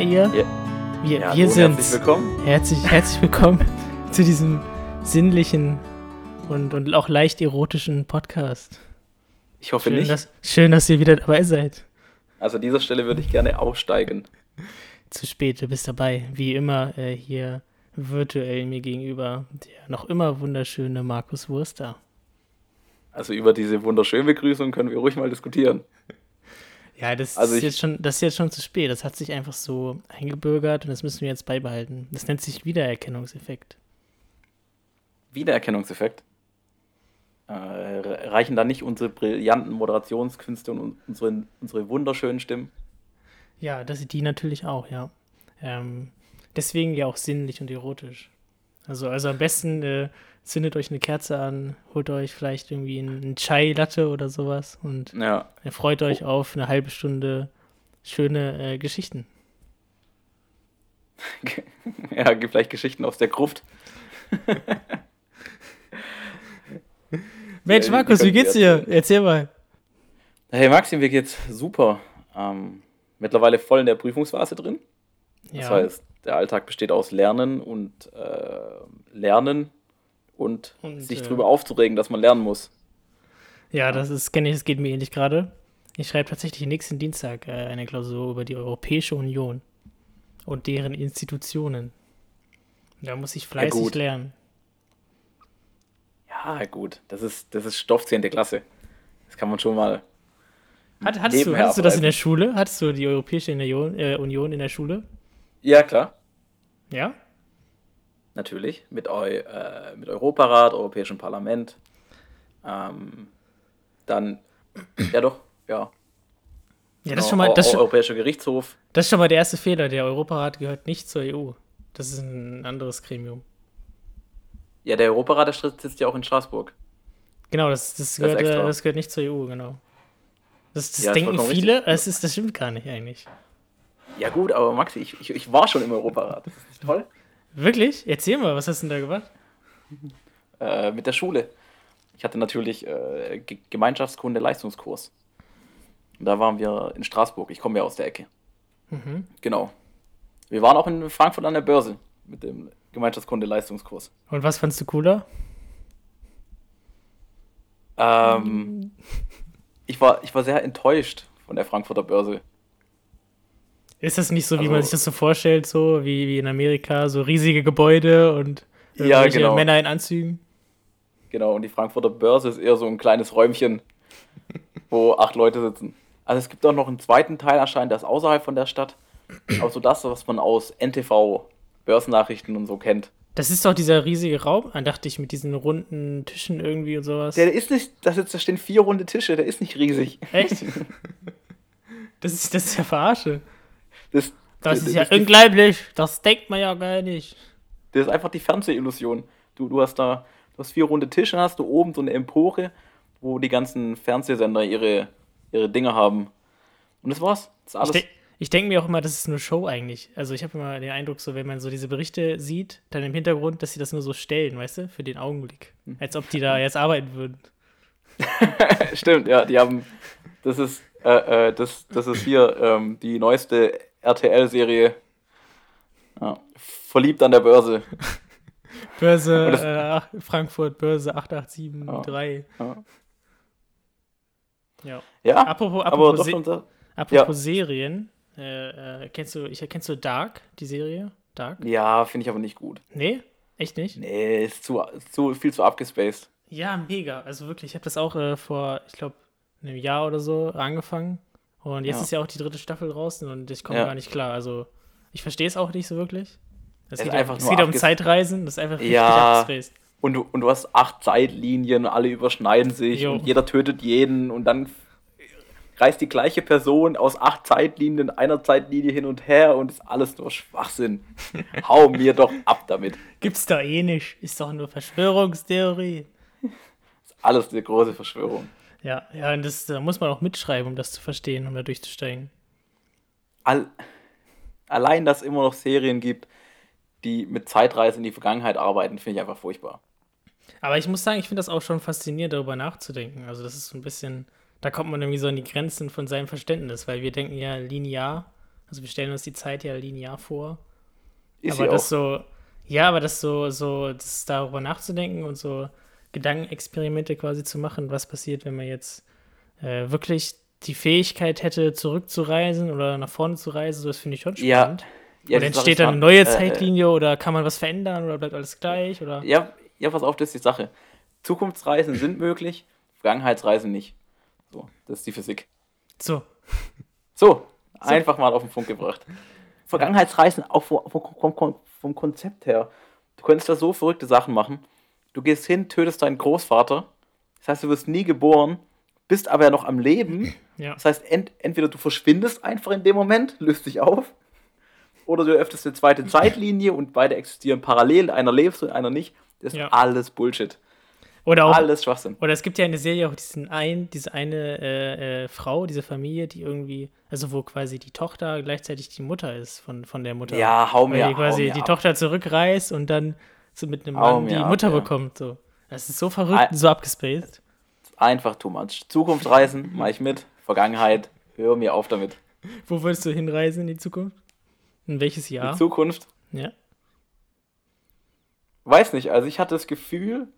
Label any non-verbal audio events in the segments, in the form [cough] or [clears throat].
Ihr? Ja. Wir, Ja, wir sind herzlich willkommen. herzlich, herzlich willkommen [laughs] zu diesem sinnlichen und, und auch leicht erotischen Podcast. Ich hoffe Schön nicht. dass, schön, dass ihr wieder dabei seid. Also an dieser Stelle würde ich gerne aussteigen. Zu spät, du bist dabei. Wie immer äh, hier virtuell mir gegenüber der noch immer wunderschöne Markus Wurster. Also über diese wunderschöne Begrüßung können wir ruhig mal diskutieren. Ja, das, Also ist ich- jetzt schon, das ist jetzt schon zu spät. Das hat sich einfach so eingebürgert und das müssen wir jetzt beibehalten. Das nennt sich Wiedererkennungseffekt. Wiedererkennungseffekt. Äh, re- reichen da nicht unsere brillanten Moderationskünste und unsere, unsere wunderschönen Stimmen? Ja, das die natürlich auch, ja. Ähm, deswegen ja auch sinnlich und erotisch. Also, also am besten äh, zündet euch eine Kerze an, holt euch vielleicht irgendwie einen Chai Latte oder sowas und Ja. freut euch auf eine halbe Stunde schöne äh, Geschichten. [laughs] ja, gibt vielleicht Geschichten aus der Gruft. [laughs] Mensch, die Markus, wie geht's dir? Erzähl mal. Hey Maxim, mir geht's super. Ähm, mittlerweile voll in der Prüfungsphase drin. Das Ja, heißt, der Alltag besteht aus Lernen und äh, Lernen und, Und, sich äh, drüber aufzuregen, dass man lernen muss. ja das ist, kenne ich, das geht mir ähnlich gerade. Ich schreibe tatsächlich nächsten Dienstag äh, eine Klausur über die Europäische Union und deren Institutionen. Da muss ich fleißig gut. lernen. Ja, gut, das ist, das ist Stoff 10. Klasse. Das kann man schon mal. Hat, hattest, du, hattest du das in der Schule? Hattest du die Europäische Union, äh, Union in der Schule? Ja, klar, Ja? Natürlich. Mit, Eu äh, mit Europarat, Europäischem Parlament. Ähm, dann, ja doch, ja. Ja, das ist, Genau, schon mal, das, Europäischer Gerichtshof. das ist schon mal der erste Fehler. Der Europarat gehört nicht zur EU. Das ist ein anderes Gremium. Ja, der Europarat der sitzt ja auch in Straßburg. Genau, das, das, ist gehört, das gehört nicht zur EU, genau. Das, das Ja, denken viele, das, ist, das stimmt gar nicht eigentlich. Ja, gut, aber Maxi, ich, ich, ich war schon im Europarat. Das [laughs] ist toll. Wirklich? Erzähl mal, was hast du denn da gemacht? Äh, mit der Schule. Ich hatte natürlich äh, Ge- Gemeinschaftskunde-Leistungskurs. Und da waren wir in Straßburg. Ich komme ja aus der Ecke. Mhm. Genau. Wir waren auch in Frankfurt an der Börse mit dem Gemeinschaftskunde-Leistungskurs. Und was fandst du cooler? Ähm, ich, war, ich war sehr enttäuscht von der Frankfurter Börse. Ist das nicht so, wie Also- man sich das so vorstellt, so wie, wie in Amerika, so riesige Gebäude und Ja, irgendwelche genau. Männer in Anzügen? Genau, und die Frankfurter Börse ist eher so ein kleines Räumchen, wo acht Leute sitzen. Also es gibt auch noch einen zweiten Teil anscheinend, der ist außerhalb von der Stadt. Aber so das, was man aus NTV, Börsennachrichten und so kennt. Das ist doch dieser riesige Raum, dachte ich, mit diesen runden Tischen irgendwie und sowas. Der ist nicht, das jetzt, da stehen vier runde Tische, der ist nicht riesig. Echt? [laughs] Das ist, das ist ja Verarsche. Das, Das das ist ja die, unglaublich. Das denkt man ja gar nicht. das ist einfach die Fernsehillusion. Du, du hast da, du hast vier runde Tische, hast du oben so eine Empore, wo die ganzen Fernsehsender ihre, ihre Dinge haben. Und das war's. Das ist Ich, alles. de ich denke mir auch immer, das ist nur Show eigentlich. Also ich habe immer den Eindruck, so wenn man so diese Berichte sieht, dann im Hintergrund, dass sie das nur so stellen, weißt du, für den Augenblick. Hm. Als ob die da jetzt arbeiten würden. [laughs] Stimmt, ja, die haben. Das ist, äh, äh, das, das ist hier ähm, die neueste RTL-Serie. Ja, verliebt an der Börse. [laughs] Börse das- äh, Frankfurt, Börse 8873. Ja. Ja. Ja, Apropos, apropos, Se unser. apropos Serien. Äh, äh, kennst, du, ich, kennst du Dark, die Serie? Dark? Ja, finde ich aber nicht gut. Nee? Echt nicht? Nee, ist zu, ist zu viel zu abgespaced. Ja, mega. Also wirklich, ich habe das auch äh, vor, ich glaube, einem Jahr oder so angefangen. Und jetzt Ja. ist ja auch die dritte Staffel draußen und ich komme Ja. gar nicht klar. Also, ich verstehe es auch nicht so wirklich. Es ist geht, einfach um, es nur geht um Zeitreisen, das ist einfach richtig Ja. abgespaced. Und du, und du hast acht Zeitlinien, alle überschneiden sich Jo. und jeder tötet jeden und dann reist die gleiche Person aus acht Zeitlinien in einer Zeitlinie hin und her und ist alles nur Schwachsinn. [laughs] Hau mir doch ab damit. Gibt's da eh nicht. Ist doch nur Verschwörungstheorie. Ist alles eine große Verschwörung. Ja, ja, und das da muss man auch mitschreiben, um das zu verstehen, um da durchzusteigen. All, allein, dass es immer noch Serien gibt, die mit Zeitreise in die Vergangenheit arbeiten, finde ich einfach furchtbar. Aber ich muss sagen, ich finde das auch schon faszinierend, darüber nachzudenken. Also, das ist so ein bisschen, da kommt man irgendwie so an die Grenzen von seinem Verständnis, weil wir denken ja linear. Also wir stellen uns die Zeit ja linear vor. Ist aber das auch. so, ja, aber das so, so, das darüber nachzudenken und so Gedankenexperimente quasi zu machen, was passiert, wenn man jetzt äh, wirklich die Fähigkeit hätte, zurückzureisen oder nach vorne zu reisen, so das finde ich schon Ja, spannend. Ja, oder die Sache entsteht dann eine neue Äh, Zeitlinie oder kann man was verändern oder bleibt alles gleich? Oder? Äh, ja, ja, pass auf, das ist die Sache. Zukunftsreisen sind möglich, Vergangenheitsreisen nicht. So, das ist die Physik. So, So, einfach mal auf den Punkt gebracht. Vergangenheitsreisen auch vom, vom, vom Konzept her. Du könntest da so verrückte Sachen machen. Du gehst hin, tötest deinen Großvater. Das heißt, du wirst nie geboren, bist aber ja noch am Leben. ja. Das heißt, ent, entweder du verschwindest einfach in dem Moment, löst dich auf, oder du öffnest eine zweite Zeitlinie und beide existieren parallel, einer lebst und einer nicht. Das ist Ja. alles Bullshit. Oder auch, Alles Schwachsinn. Oder es gibt ja in der Serie auch diesen ein, diese eine äh, äh, Frau, diese Familie, die irgendwie, also wo quasi die Tochter gleichzeitig die Mutter ist von, von der Mutter. Ja, hau Weil mir, die hau quasi die ab. Tochter zurückreist und dann so mit einem Mann die Mutter ja. bekommt. So. Das ist so verrückt, Ei- und so abgespaced. Einfach too much. Zukunftsreisen, mach ich mit. Vergangenheit, hör mir auf damit. Wo würdest du hinreisen in die Zukunft? In welches Jahr? Die Zukunft, ja. weiß nicht. Also ich hatte das Gefühl,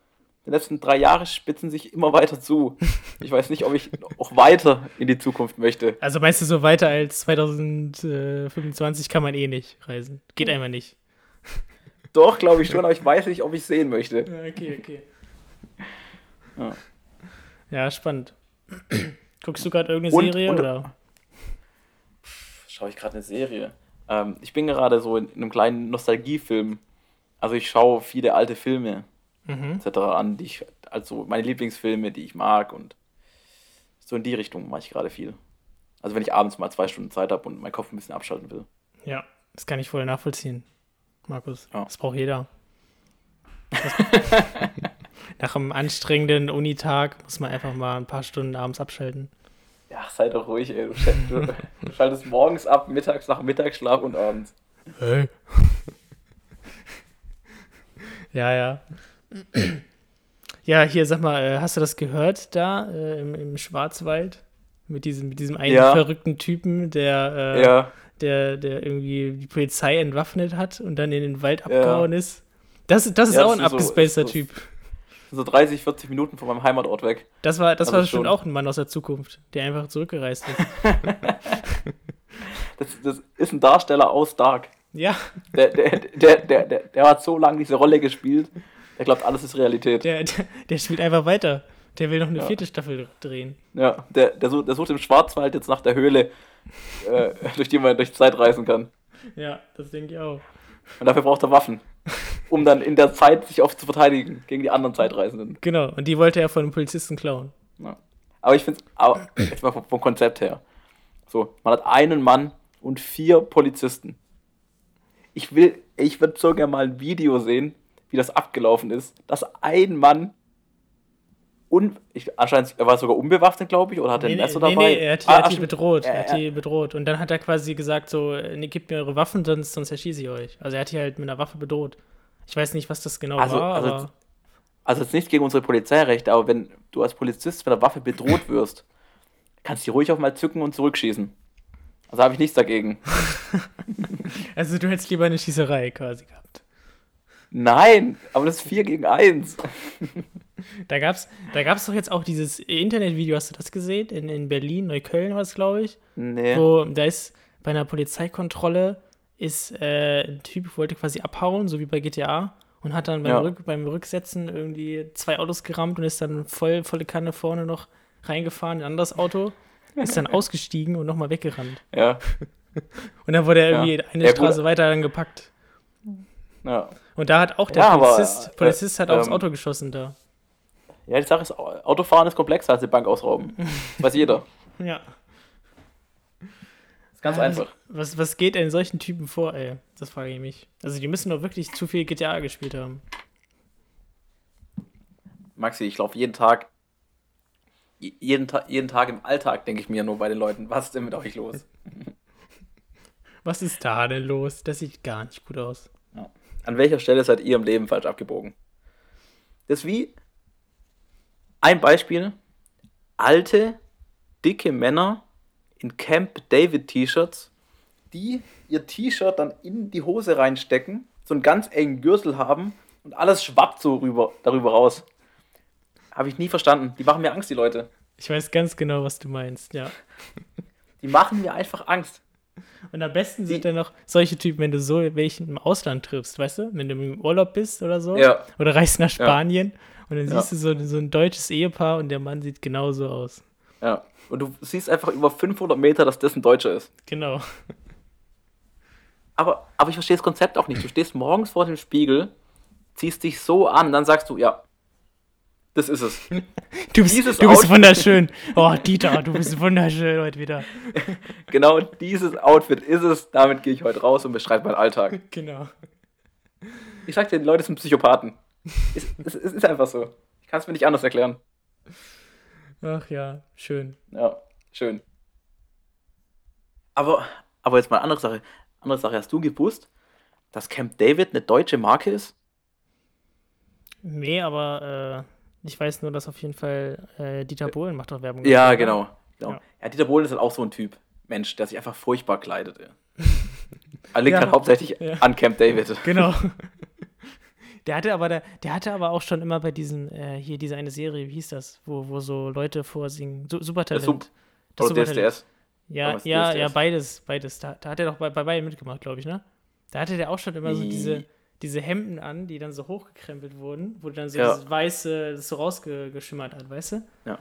die letzten drei Jahre spitzen sich immer weiter zu. Ich weiß nicht, ob ich auch weiter in die Zukunft möchte. Also meinst du, so weiter als 2025 kann man eh nicht reisen? Geht einfach nicht. Doch, glaube ich [laughs] schon, aber ich weiß nicht, ob ich sehen möchte. Ja, okay, okay. Ja. Ja, spannend. [clears throat] Guckst du gerade irgendeine Und- Serie und- oder? Schaue ich gerade eine Serie. Ähm, ich bin gerade so in einem kleinen Nostalgiefilm. Also ich schaue viele alte Filme Mhm. etc. an, die ich, also meine Lieblingsfilme, die ich mag und so in die Richtung mache ich gerade viel. Also wenn ich abends mal zwei Stunden Zeit habe und meinen Kopf ein bisschen abschalten will. Ja, das kann ich voll nachvollziehen, Markus. Ja. Das braucht jeder. Das- [laughs] Nach einem anstrengenden Unitag muss man einfach mal ein paar Stunden abends abschalten. Ja, sei doch ruhig, ey. Du, du schaltest morgens ab, mittags nach Mittagsschlaf und abends. Hey. ja, ja. Ja, hier, sag mal, äh, hast du das gehört da äh, im, im Schwarzwald? Mit diesem, mit diesem einen Ja. verrückten Typen, der, äh, Ja, der, der irgendwie die Polizei entwaffnet hat und dann in den Wald abgehauen ist. Das, das ist Ja, auch das ein so- abgespaceter ist- Typ. so 30, 40 Minuten von meinem Heimatort weg. Das war, das Also war schon. auch ein Mann aus der Zukunft, der einfach zurückgereist ist. [laughs] Das, das ist ein Darsteller aus Dark. ja, Der, der, der, der, der, der hat so lange diese Rolle gespielt, der glaubt, alles ist Realität. der, der, der spielt einfach weiter. Der will noch eine Ja. vierte Staffel drehen. Ja, der, der, sucht, der sucht im Schwarzwald jetzt nach der Höhle, äh, durch die man durch Zeit reisen kann. Ja, das denke ich auch. Und dafür braucht er Waffen, um dann in der Zeit sich oft zu verteidigen gegen die anderen Zeitreisenden. Genau, und die wollte er von einem Polizisten klauen. Ja. Aber ich finde aber jetzt mal vom, vom Konzept her. So, man hat einen Mann und vier Polizisten. Ich will, ich würde so gerne mal ein Video sehen, wie das abgelaufen ist, dass ein Mann un, ich, anscheinend, er war sogar unbewaffnet, glaube ich, oder hat er ein Messer nee, dabei? nee, er hat, Ah, er hat die bedroht. Ja, Er hat die bedroht. Und dann hat er quasi gesagt, so, nee, gebt mir eure Waffen, sonst, sonst erschieße ich euch. Also er hat die halt mit einer Waffe bedroht. Ich weiß nicht, was das genau Also- war, also aber Also jetzt nichts gegen unsere Polizeirechte, aber wenn du als Polizist mit einer Waffe bedroht wirst, kannst du die ruhig auch mal zücken und zurückschießen. Also habe ich nichts dagegen. [laughs] also du hättest lieber eine Schießerei quasi gehabt. Nein, aber das ist 4 gegen 1. Da gab's, da gab's doch jetzt auch dieses Internetvideo, hast du das gesehen? In, in Berlin, Neukölln war es, glaube ich. Nee. Wo da ist bei einer Polizeikontrolle ist äh, ein Typ wollte quasi abhauen, so wie bei GTA, und hat dann beim, Ja. Rück, beim Rücksetzen irgendwie zwei Autos gerammt und ist dann voll volle Kanne vorne noch reingefahren in ein anderes Auto, ist dann [laughs] ausgestiegen und nochmal weggerannt. Ja, [laughs] Und dann wurde er irgendwie Ja. eine Ja, gut. Straße weiter dann gepackt. ja. Und da hat auch der Polizist, äh, Polizist hat aufs ähm, Auto geschossen da. Ja, die Sache ist, Autofahren ist komplexer als die Bank ausrauben. Das [laughs] weiß jeder. Ja. Das ist ganz Ja, einfach. Was, was geht denn solchen Typen vor, ey? Das frage ich mich. Also die müssen doch wirklich zu viel GTA gespielt haben. Maxi, ich laufe jeden Tag, je- jeden, Ta jeden Tag im Alltag denke ich mir nur bei den Leuten, was ist denn mit euch los? [laughs] Was ist da denn los? Das sieht gar nicht gut aus. An welcher Stelle seid ihr im Leben falsch abgebogen? Das ist wie ein Beispiel. Alte, dicke Männer in Camp David T-Shirts die ihr T-Shirt dann in die Hose reinstecken, so einen ganz engen Gürtel haben und alles schwappt so rüber, darüber raus. Habe ich nie verstanden. Die machen mir Angst, die Leute. Ich weiß ganz genau, was du meinst, ja. [laughs] Die machen mir einfach Angst. Und am besten sind dann noch solche Typen, wenn du so welchen im Ausland triffst, weißt du? Wenn du im Urlaub bist oder so. Ja. Oder reist nach Spanien und dann Ja. siehst du so, so ein deutsches Ehepaar und der Mann sieht genauso aus. Ja. Und du siehst einfach über 500 Meter, dass das ein Deutscher ist. Genau. Aber, aber ich verstehe das Konzept auch nicht. Du stehst morgens vor dem Spiegel, ziehst dich so an, dann sagst du, ja, das ist es. [laughs] Du bist, Dieses du bist Outfit- wunderschön. Oh, Dieter, du bist wunderschön heute wieder. [laughs] Genau dieses Outfit ist es. Damit gehe ich heute raus und beschreibe meinen Alltag. [laughs] Genau. Ich sag dir, die Leute sind Psychopathen. Es, es, es ist einfach so. Ich kann es mir nicht anders erklären. Ach ja, schön. Ja, schön. Aber, aber jetzt mal eine andere Sache. Andere Sache, hast du gewusst, dass Camp David eine deutsche Marke ist? Nee, aber äh, ich weiß nur, dass auf jeden Fall äh, Dieter Bohlen macht doch Werbung. Ja, dafür, genau. oder? genau. Ja. Ja. Dieter Bohlen ist halt auch so ein Typ. Mensch, der sich einfach furchtbar kleidet. [laughs] Er liegt Ja. halt hauptsächlich Ja. an Camp David. Genau. [laughs] Der hatte aber, der, der hatte aber auch schon immer bei diesen, äh, hier diese eine Serie, wie hieß das, wo, wo so Leute vorsingen. Su Supertalent. Sup- Das Oder. DSDS. Ja, ja, DSDS? ja, beides, beides. Da, da hat er doch bei, bei beiden mitgemacht, glaube ich, ne? Da hatte der auch schon immer so diese, diese Hemden an, die dann so hochgekrempelt wurden, wo dann so Ja. dieses weiße, das so rausgeschimmert hat, weißt du? Ja.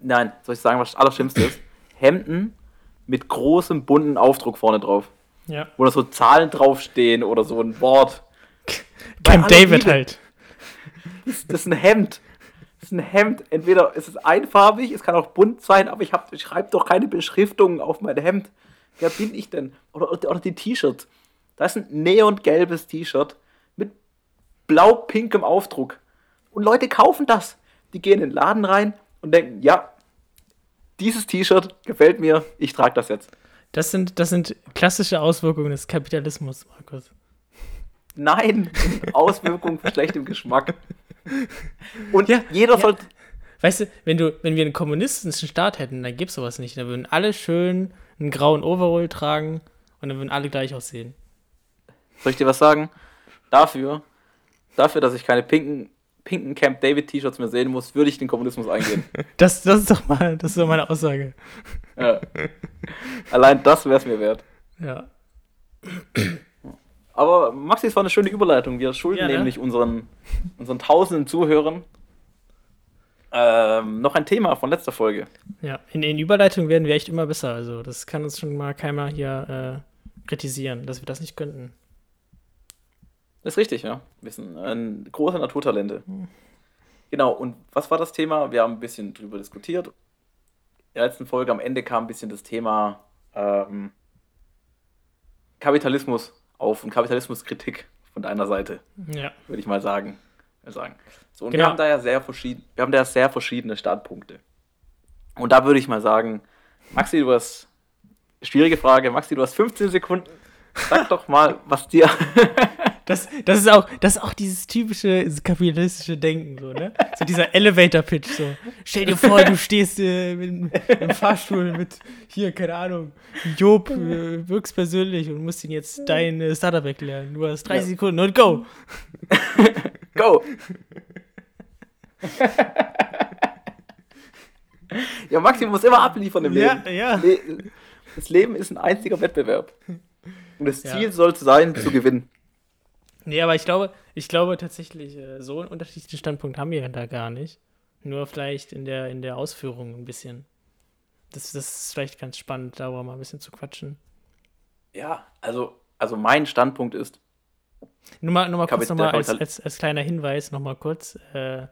Nein, soll ich sagen, was das Allerschlimmste ist? Hemden mit großem bunten Aufdruck vorne drauf. Ja. Wo da so Zahlen draufstehen oder so ein Wort. Camp David halt. Das, das ist ein Hemd. Das ist ein Hemd. Entweder ist es einfarbig, es kann auch bunt sein, aber ich, hab- ich schreibe doch keine Beschriftungen auf mein Hemd. Wer bin ich denn? Oder, oder, oder die T-Shirts. Da ist ein neongelbes T-Shirt mit blau-pinkem Aufdruck. Und Leute kaufen das. Die gehen in den Laden rein und denken, ja, dieses T-Shirt gefällt mir, ich trage das jetzt. Das sind, das sind klassische Auswirkungen des Kapitalismus, Markus. Nein, [laughs] Auswirkungen von schlechtem Geschmack. Und Ja, jeder ja. soll. Weißt du, wenn, du, wenn wir einen kommunistischen Staat hätten, dann gäbe es sowas nicht. Dann würden alle schön einen grauen Overall tragen und dann würden alle gleich aussehen. Soll ich dir was sagen? Dafür, dafür, dass ich keine pinken, pinken Camp David T-Shirts mehr sehen muss, würde ich den Kommunismus eingehen. [laughs] Das, das ist doch mal, das ist doch meine Aussage. ja. Allein das wäre es mir wert. Ja. [clears throat] Aber Maxi, es war eine schöne Überleitung. Wir schulden Ja, ne? nämlich unseren, unseren tausenden Zuhörern ähm, noch ein Thema von letzter Folge. Ja, in den Überleitungen werden wir echt immer besser. Also, das kann uns schon mal keiner hier äh, kritisieren, dass wir das nicht könnten. Das ist richtig, ja. Wir sind ein große Naturtalente. Genau, und was war das Thema? Wir haben ein bisschen drüber diskutiert. In der letzten Folge am Ende kam ein bisschen das Thema ähm, Kapitalismus auf und Kapitalismuskritik von deiner Seite, Ja. würde ich mal sagen. Sagen. So, und Genau. wir haben da ja sehr verschieden, wir haben da sehr verschiedene Standpunkte. Und da würde ich mal sagen, Maxi, du hast schwierige Frage, Maxi, du hast 15 Sekunden. Sag doch mal, was dir [laughs] Das, das, ist auch, das ist auch dieses typische kapitalistische Denken, so, ne? So dieser Elevator-Pitch, so. Stell dir vor, du stehst äh, im, im Fahrstuhl mit, hier, keine Ahnung, Job, äh, wirkst persönlich und musst ihn jetzt dein äh, Startup erklären. Du hast 30 Ja. Sekunden und go! [laughs] Go! [laughs] ja, Maxi muss immer abliefern im Ja, Leben. ja. Le das Leben ist ein einziger Wettbewerb. Und das Ja. Ziel soll es sein, zu gewinnen. Nee, aber ich glaube, ich glaube tatsächlich, äh, so einen unterschiedlichen Standpunkt haben wir da gar nicht. Nur vielleicht in der, in der Ausführung ein bisschen. Das, das ist vielleicht ganz spannend, darüber mal ein bisschen zu quatschen. Ja, also, also mein Standpunkt ist, Nur mal, nur mal kurz Kapital- noch mal als, Kapital- als, als kleiner Hinweis, noch mal kurz. Äh,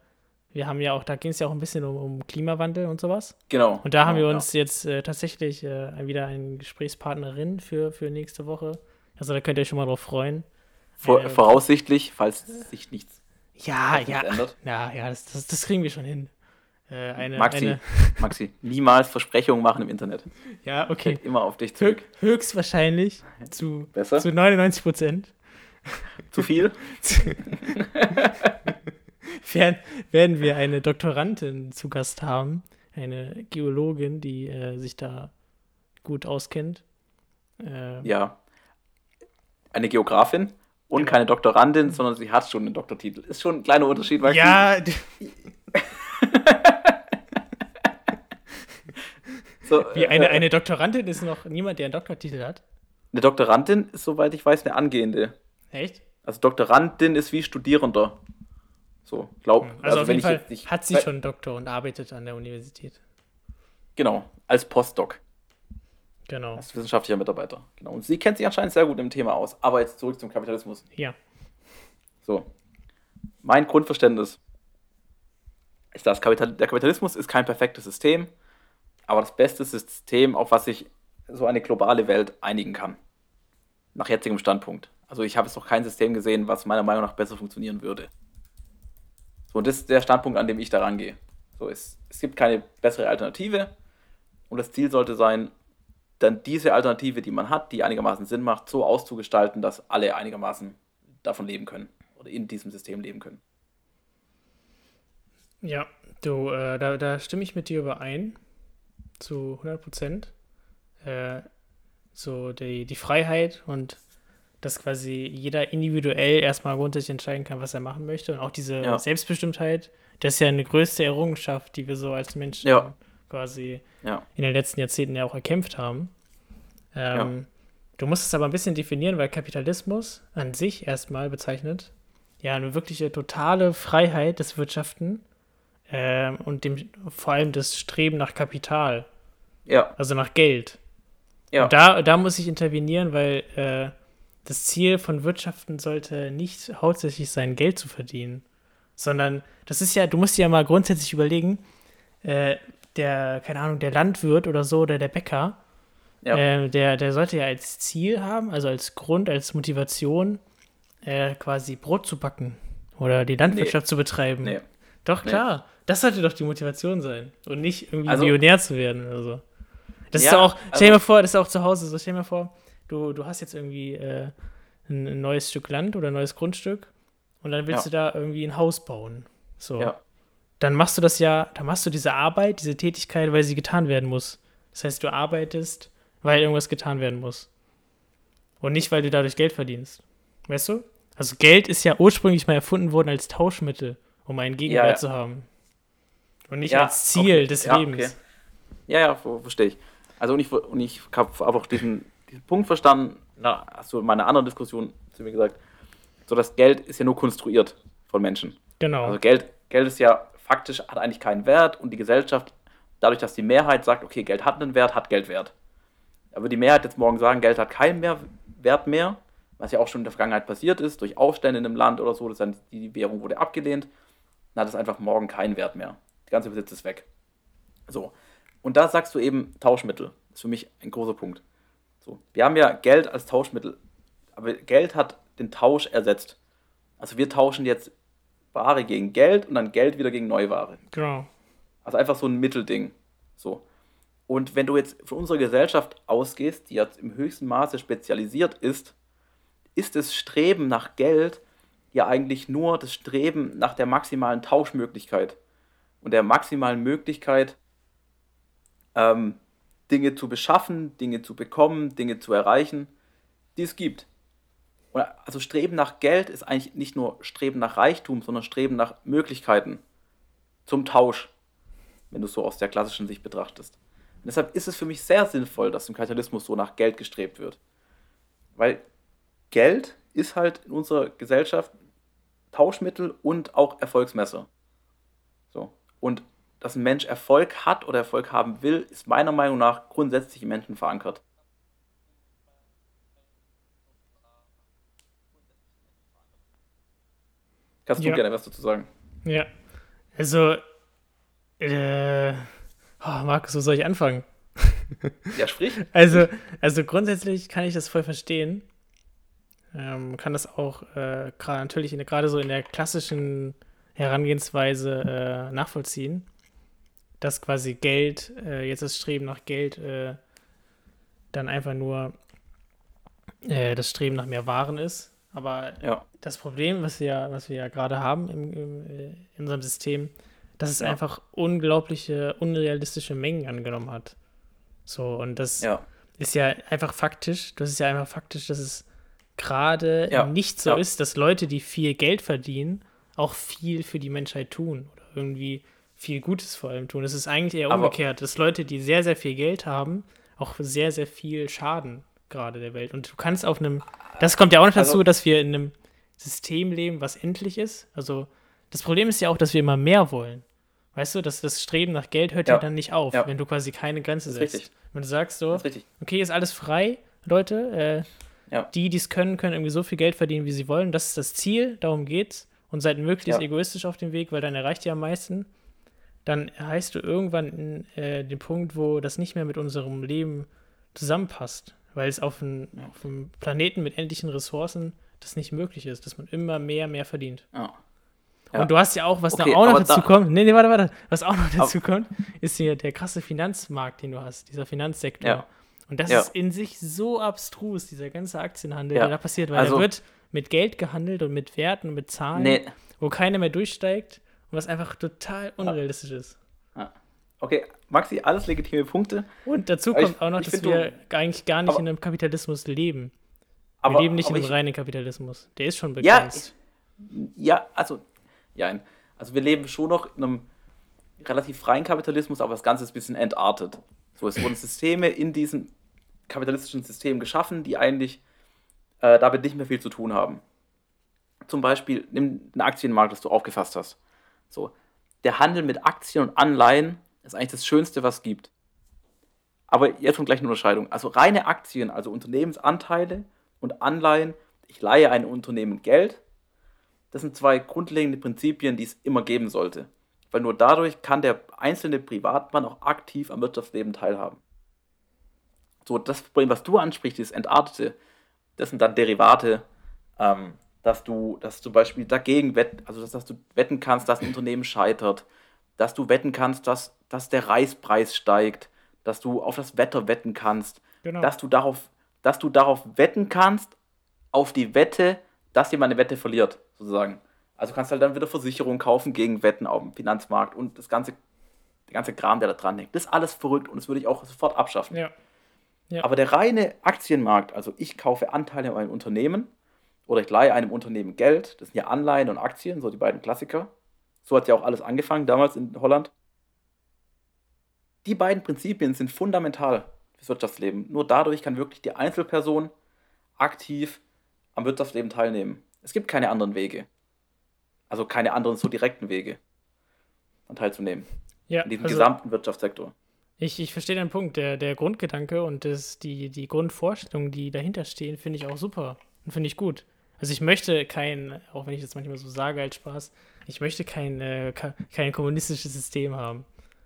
wir haben ja auch, da ging es ja auch ein bisschen um, um Klimawandel und sowas. genau. Und da haben wir genau, uns jetzt äh, tatsächlich äh, wieder eine Gesprächspartnerin für, für nächste Woche. Also da könnt ihr euch schon mal drauf freuen. Vor, Eine- voraussichtlich, falls sich nichts Ja, ja. ändert. Ja, ja, das, das, das kriegen wir schon hin. Äh, eine, Maxi, eine, Maxi, niemals Versprechungen machen im Internet. ja, okay. Immer auf dich zurück. höchstwahrscheinlich zu, Besser? zu 99 Prozent Zu viel? [laughs] werden, werden wir eine Doktorandin zu Gast haben, eine Geologin, die äh, sich da gut auskennt. Äh, Ja. Eine Geografin und Genau. keine Doktorandin, sondern sie hat schon einen Doktortitel. Ist schon ein kleiner Unterschied, weil ja, [laughs] so, wie eine, äh, eine Doktorandin ist noch niemand, der einen Doktortitel hat. eine Doktorandin ist, soweit ich weiß, eine angehende. Echt? Also Doktorandin ist wie Studierender. So, glaub. Also, auf wenn jeden Fall nicht- hat sie schon einen Doktor und arbeitet an der Universität. Genau, als Postdoc, Genau. als wissenschaftlicher Mitarbeiter. Genau. Und sie kennt sich anscheinend sehr gut im Thema aus. Aber jetzt zurück zum Kapitalismus. Ja. So. Mein Grundverständnis ist das, Kapital der Kapitalismus ist kein perfektes System, aber das beste System, auf was sich so eine globale Welt einigen kann. Nach jetzigem Standpunkt. Also ich habe jetzt noch kein System gesehen, was meiner Meinung nach besser funktionieren würde. So, und das ist der Standpunkt, an dem ich daran gehe. So, es, es gibt keine bessere Alternative und das Ziel sollte sein, dann diese Alternative, die man hat, die einigermaßen Sinn macht, so auszugestalten, dass alle einigermaßen davon leben können oder in diesem System leben können. Ja, du, äh, da, da stimme ich mit dir überein. Zu 100 Prozent. Äh, so die, die Freiheit und dass quasi jeder individuell erstmal grundsätzlich entscheiden kann, was er machen möchte. Und auch diese Ja. Selbstbestimmtheit, das ist ja eine größte Errungenschaft, die wir so als Menschen Ja. Quasi Ja, in den letzten Jahrzehnten ja auch erkämpft haben. Ähm, Du musst es aber ein bisschen definieren, weil Kapitalismus an sich erstmal bezeichnet ja eine wirkliche totale Freiheit des Wirtschaften ähm, und dem, vor allem das Streben nach Kapital, ja, also nach Geld. ja. Und da, da muss ich intervenieren, weil äh, das Ziel von Wirtschaften sollte nicht hauptsächlich sein, Geld zu verdienen, sondern das ist ja, du musst dir ja mal grundsätzlich überlegen, äh, der, keine Ahnung, der Landwirt oder so oder der Bäcker, ja. äh, der, der sollte ja als Ziel haben, also als Grund, als Motivation, äh, quasi Brot zu backen oder die Landwirtschaft zu betreiben. nee. Doch, Nee. klar. Das sollte doch die Motivation sein. Und nicht irgendwie Also- Millionär zu werden oder so. Das ist Ja, doch auch, stell dir also- mal vor, das ist auch zu Hause so. Stell dir mal vor, du, du hast jetzt irgendwie äh, ein, ein neues Stück Land oder ein neues Grundstück und dann willst Ja. du da irgendwie ein Haus bauen. So. Ja. Dann machst du das ja, dann machst du diese Arbeit, diese Tätigkeit, weil sie getan werden muss. Das heißt, du arbeitest, weil irgendwas getan werden muss. Und nicht, weil du dadurch Geld verdienst. Weißt du? Also Geld ist ja ursprünglich mal erfunden worden als Tauschmittel, um einen Gegenwert ja. zu haben. Und nicht Ja, als Ziel okay. des Ja, Lebens. okay. Ja, ja, ver- verstehe ich. Also und ich, und ich habe auch diesen, diesen Punkt verstanden, na, hast du in meiner anderen Diskussion zu mir gesagt, so das Geld ist ja nur konstruiert von Menschen. Genau. Also Geld, Geld ist ja faktisch, hat eigentlich keinen Wert und die Gesellschaft, dadurch, dass die Mehrheit sagt, okay, Geld hat einen Wert, hat Geld Wert. Aber die Mehrheit jetzt morgen sagen, Geld hat keinen mehr Wert mehr, was ja auch schon in der Vergangenheit passiert ist, durch Aufstände in einem Land oder so, das dann die Währung wurde abgelehnt, dann hat es einfach morgen keinen Wert mehr. Der ganze Besitz ist weg. So. Und da sagst du eben Tauschmittel. Das ist für mich ein großer Punkt. So. Wir haben ja Geld als Tauschmittel, aber Geld hat den Tausch ersetzt. Also wir tauschen jetzt Ware gegen Geld und dann Geld wieder gegen Neuware. genau. Also einfach so ein Mittelding. So. Und wenn du jetzt von unserer Gesellschaft ausgehst, die jetzt im höchsten Maße spezialisiert ist, ist das Streben nach Geld ja eigentlich nur das Streben nach der maximalen Tauschmöglichkeit und der maximalen Möglichkeit, ähm, Dinge zu beschaffen, Dinge zu bekommen, Dinge zu erreichen, die es gibt. Und also Streben nach Geld ist eigentlich nicht nur Streben nach Reichtum, sondern Streben nach Möglichkeiten zum Tausch, wenn du es so aus der klassischen Sicht betrachtest. Und deshalb ist es für mich sehr sinnvoll, dass im Kapitalismus so nach Geld gestrebt wird. Weil Geld ist halt in unserer Gesellschaft Tauschmittel und auch Erfolgsmesser. So. Und dass ein Mensch Erfolg hat oder Erfolg haben will, ist meiner Meinung nach grundsätzlich im Menschen verankert. Kannst du Ja. gerne was dazu sagen? Ja. Also, äh, oh, Markus, wo soll ich anfangen? [laughs] Ja, sprich. Also, also grundsätzlich kann ich das voll verstehen. Ähm, kann das auch äh, natürlich gerade so in der klassischen Herangehensweise äh, nachvollziehen, dass quasi Geld, äh, jetzt das Streben nach Geld, äh, dann einfach nur äh, das Streben nach mehr Waren ist. Aber Ja. das Problem, was wir, was wir ja gerade haben im, im, äh, in unserem System, dass es Ja. einfach unglaubliche, unrealistische Mengen angenommen hat. So, und das Ja. ist ja einfach faktisch, das ist ja einfach faktisch, dass es gerade Ja, nicht so ja. ist, dass Leute, die viel Geld verdienen, auch viel für die Menschheit tun oder irgendwie viel Gutes vor allem tun. Es ist eigentlich eher Aber- umgekehrt, dass Leute, die sehr, sehr viel Geld haben, auch sehr, sehr viel schaden gerade der Welt. Und du kannst auf einem, das kommt ja auch noch dazu, Also- dass wir in einem System leben, was endlich ist. Also das Problem ist ja auch, dass wir immer mehr wollen. Weißt du, dass das Streben nach Geld hört ja, Ja. dann nicht auf, Ja. wenn du quasi keine Grenze setzt. richtig. Wenn du sagst so, okay, ist alles frei, Leute. Äh, Ja. Die, die es können, können irgendwie so viel Geld verdienen, wie sie wollen. Das ist das Ziel, darum geht's. Und seid möglichst egoistisch auf dem Weg, weil dann erreicht ihr am meisten. Dann erreichst du irgendwann äh, den Punkt, wo das nicht mehr mit unserem Leben zusammenpasst. Weil es auf, ein, auf einem Planeten mit endlichen Ressourcen das nicht möglich ist, dass man immer mehr, mehr verdient. Ja. Ja. Und du hast ja auch, was Okay, da auch noch dazu da- kommt, nee, nee, warte, warte, was auch noch dazu kommt, ist hier der krasse Finanzmarkt, den du hast, dieser Finanzsektor. Ja. Und das Ja. ist in sich so abstrus, dieser ganze Aktienhandel, Ja. der da passiert, weil Also- da wird mit Geld gehandelt und mit Werten und mit Zahlen, Nee. wo keiner mehr durchsteigt und was einfach total unrealistisch ist. Okay, Maxi, alles legitime Punkte. Und dazu Aber ich- kommt auch noch, dass find, wir eigentlich gar nicht aber- in einem Kapitalismus leben. Wir Aber, leben nicht in einem reinen Kapitalismus. Der ist schon Ja, begrenzt. Ja, also, ja, also wir leben schon noch in einem relativ freien Kapitalismus, aber das Ganze ist ein bisschen entartet. So, es wurden Systeme in diesem kapitalistischen System geschaffen, die eigentlich äh, damit nicht mehr viel zu tun haben. Zum Beispiel, nimm den Aktienmarkt, das du aufgefasst hast. So, der Handel mit Aktien und Anleihen ist eigentlich das Schönste, was es gibt. Aber jetzt kommt gleich eine Unterscheidung. Also reine Aktien, also Unternehmensanteile und Anleihen, ich leihe einem Unternehmen Geld, das sind zwei grundlegende Prinzipien, die es immer geben sollte. Weil nur dadurch kann der einzelne Privatmann auch aktiv am Wirtschaftsleben teilhaben. So, das Problem, was du ansprichst, dieses Entartete, das sind dann Derivate, ähm, dass du, dass zum Beispiel dagegen wetten, also dass, dass du wetten kannst, dass ein Unternehmen scheitert, dass du wetten kannst, dass, dass der Reispreis steigt, dass du auf das Wetter wetten kannst, Genau. dass du darauf, dass du darauf wetten kannst, auf die Wette, dass jemand eine Wette verliert, sozusagen. Also kannst halt dann wieder Versicherungen kaufen gegen Wetten auf dem Finanzmarkt und das ganze, der ganze Kram, der da dran hängt. Das ist alles verrückt und das würde ich auch sofort abschaffen. ja. Ja. Aber der reine Aktienmarkt, also ich kaufe Anteile an einem Unternehmen oder ich leihe einem Unternehmen Geld, das sind ja Anleihen und Aktien, so die beiden Klassiker. So hat ja auch alles angefangen damals in Holland. Die beiden Prinzipien sind fundamental fürs Wirtschaftsleben. Nur dadurch kann wirklich die Einzelperson aktiv am Wirtschaftsleben teilnehmen. Es gibt keine anderen Wege. Also keine anderen so direkten Wege, an teilzunehmen. ja In diesem also- gesamten Wirtschaftssektor. Ich, ich verstehe deinen Punkt. Der, der Grundgedanke und das, die, die Grundvorstellungen, die dahinter stehen, finde ich auch super und finde ich gut. Also ich möchte kein, auch wenn ich das manchmal so sage als Spaß, ich möchte kein, äh, kein kommunistisches System haben.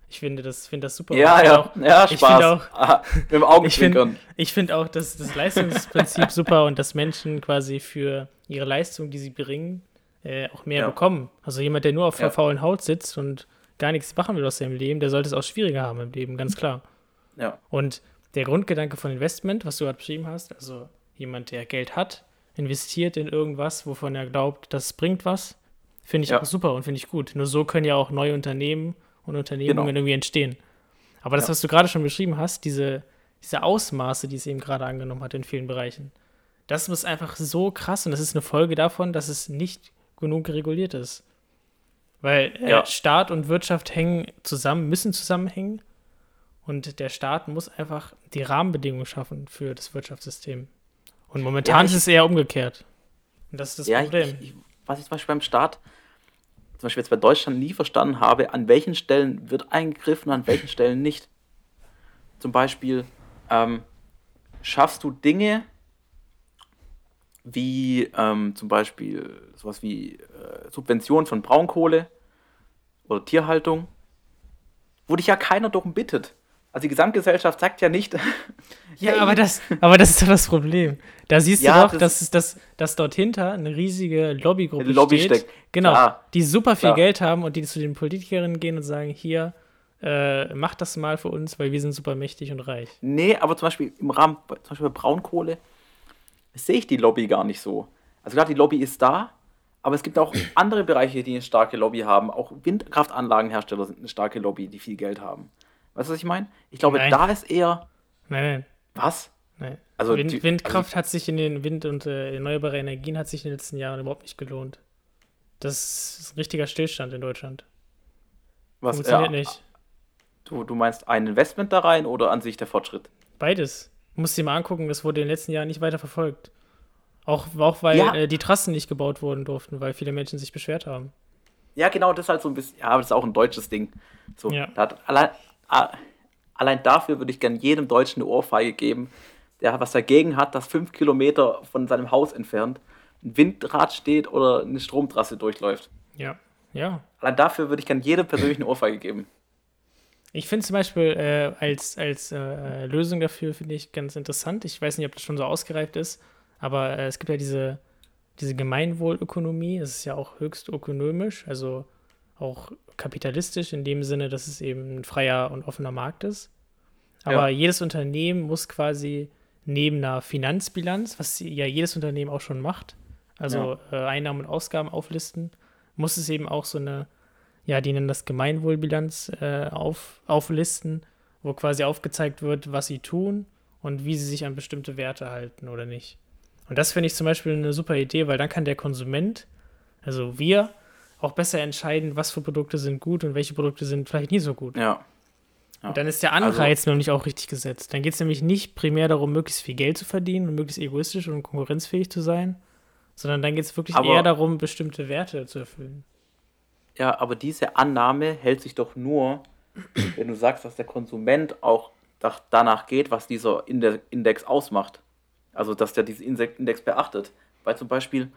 Ich finde das, finde das super. Ja, ja, Auch, ja, ich Spaß. finde auch- Aha, mit dem [laughs] ich Augenzwinkern. finde ich find auch das, das Leistungsprinzip super und dass Menschen quasi für ihre Leistung, die sie bringen, äh, auch mehr Ja. bekommen. Also jemand, der nur auf der Ja. faulen Haut sitzt und gar nichts machen will aus seinem Leben, der sollte es auch schwieriger haben im Leben, ganz klar. Ja, Und der Grundgedanke von Investment, was du gerade beschrieben hast, also jemand, der Geld hat, investiert in irgendwas, wovon er glaubt, das bringt was, finde ich Ja. auch super und finde ich gut. Nur so können ja auch neue Unternehmen und Unternehmungen Genau. irgendwie entstehen. Aber das, Ja. was du gerade schon beschrieben hast, diese, diese Ausmaße, die es eben gerade angenommen hat in vielen Bereichen, das ist einfach so krass und das ist eine Folge davon, dass es nicht genug reguliert ist. Weil äh, Ja. Staat und Wirtschaft hängen zusammen, müssen zusammenhängen. Und der Staat muss einfach die Rahmenbedingungen schaffen für das Wirtschaftssystem. Und momentan Ja, ist ich- es eher umgekehrt. Und das ist das ja Problem. ich, ich, was ich zum Beispiel beim Staat, zum Beispiel jetzt bei Deutschland nie verstanden habe, an welchen Stellen wird eingegriffen, an welchen Stellen nicht. Zum Beispiel ähm, schaffst du Dinge wie ähm, zum Beispiel sowas wie äh, Subventionen von Braunkohle oder Tierhaltung, wo dich ja keiner darum bittet. Also die Gesamtgesellschaft sagt ja nicht, [laughs] ja, hey, aber das, aber das ist doch das Problem. Da siehst Ja, du doch, das dass, dass, dass dort hinter eine riesige Lobbygruppe Eine Lobby steht. steckt. Genau, Klar. die super viel Klar. Geld haben und die zu den Politikerinnen gehen und sagen, hier, äh, macht das mal für uns, weil wir sind super mächtig und reich. Nee, aber zum Beispiel im Rahmen, zum Beispiel bei Braunkohle, sehe ich die Lobby gar nicht so. Also klar, die Lobby ist da, aber es gibt auch andere Bereiche, die eine starke Lobby haben. Auch Windkraftanlagenhersteller sind eine starke Lobby, die viel Geld haben. Weißt du, was ich meine? Ich glaube, Nein. da ist eher, Nein, nein. Was? Nein. Also Wind, die- Windkraft hat sich in den Wind- und äh, erneuerbare Energien hat sich in den letzten Jahren überhaupt nicht gelohnt. Das ist ein richtiger Stillstand in Deutschland. Was, Funktioniert ja, nicht. Du, du meinst ein Investment da rein oder an sich der Fortschritt? Beides. Musst dir mal angucken, das wurde in den letzten Jahren nicht weiter verfolgt. Auch, auch weil Ja. äh, die Trassen nicht gebaut wurden durften, weil viele Menschen sich beschwert haben. Ja, genau, das ist halt so ein bisschen, ja, aber das ist auch ein deutsches Ding. So, Ja. da hat allein, allein dafür würde ich gern jedem Deutschen eine Ohrfeige geben, der was dagegen hat, dass fünf Kilometer von seinem Haus entfernt ein Windrad steht oder eine Stromtrasse durchläuft. Ja. Ja. Allein dafür würde ich gern jedem persönlich eine Ohrfeige geben. Ich finde zum Beispiel äh, als, als äh, Lösung dafür, finde ich ganz interessant. Ich weiß nicht, ob das schon so ausgereift ist, aber äh, es gibt ja diese, diese Gemeinwohlökonomie. Das ist ja auch höchst ökonomisch, also auch kapitalistisch in dem Sinne, dass es eben ein freier und offener Markt ist. Aber Ja. jedes Unternehmen muss quasi neben einer Finanzbilanz, was ja jedes Unternehmen auch schon macht, also äh, Einnahmen und Ausgaben auflisten, muss es eben auch so eine ja, die nennen das Gemeinwohlbilanz äh, auf, auflisten, wo quasi aufgezeigt wird, was sie tun und wie sie sich an bestimmte Werte halten oder nicht. Und das finde ich zum Beispiel eine super Idee, weil dann kann der Konsument, also wir, auch besser entscheiden, was für Produkte sind gut und welche Produkte sind vielleicht nie so gut. Ja. Ja. Und dann ist der Also- Anreiz nämlich auch richtig gesetzt. Dann geht es nämlich nicht primär darum, möglichst viel Geld zu verdienen und möglichst egoistisch und konkurrenzfähig zu sein, sondern dann geht es wirklich Aber- eher darum, bestimmte Werte zu erfüllen. Ja, aber diese Annahme hält sich doch nur, wenn du sagst, dass der Konsument auch danach geht, was dieser Inde- Index ausmacht. Also, dass der diesen Index beachtet. Weil zum Beispiel,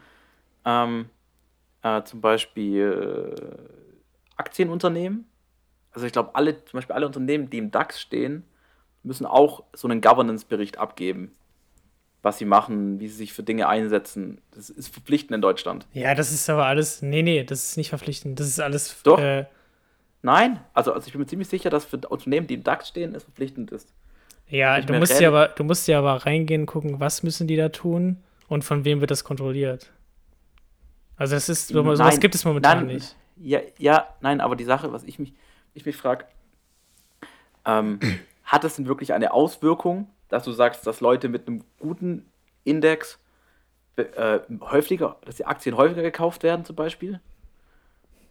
ähm, äh, zum Beispiel äh, Aktienunternehmen, also ich glaube, alle, zum Beispiel alle Unternehmen, die im DAX stehen, müssen auch so einen Governance-Bericht abgeben. Was sie machen, wie sie sich für Dinge einsetzen. Das ist verpflichtend in Deutschland. Ja, das ist aber alles. Nee, nee, das ist nicht verpflichtend. Das ist alles. Doch. Äh, Nein, also, also ich bin mir ziemlich sicher, dass für Unternehmen, die im DAX stehen, es verpflichtend ist. ja, du musst, ja aber, du musst ja aber reingehen, gucken, was müssen die da tun und von wem wird das kontrolliert. Also, das ist. So, sowas Nein, gibt es momentan nein, nicht. Ja, ja, nein, aber die Sache, was ich mich, ich mich frage, ähm, [clears throat] hat es denn wirklich eine Auswirkung, dass du sagst, dass Leute mit einem guten Index äh, häufiger, dass die Aktien häufiger gekauft werden zum Beispiel?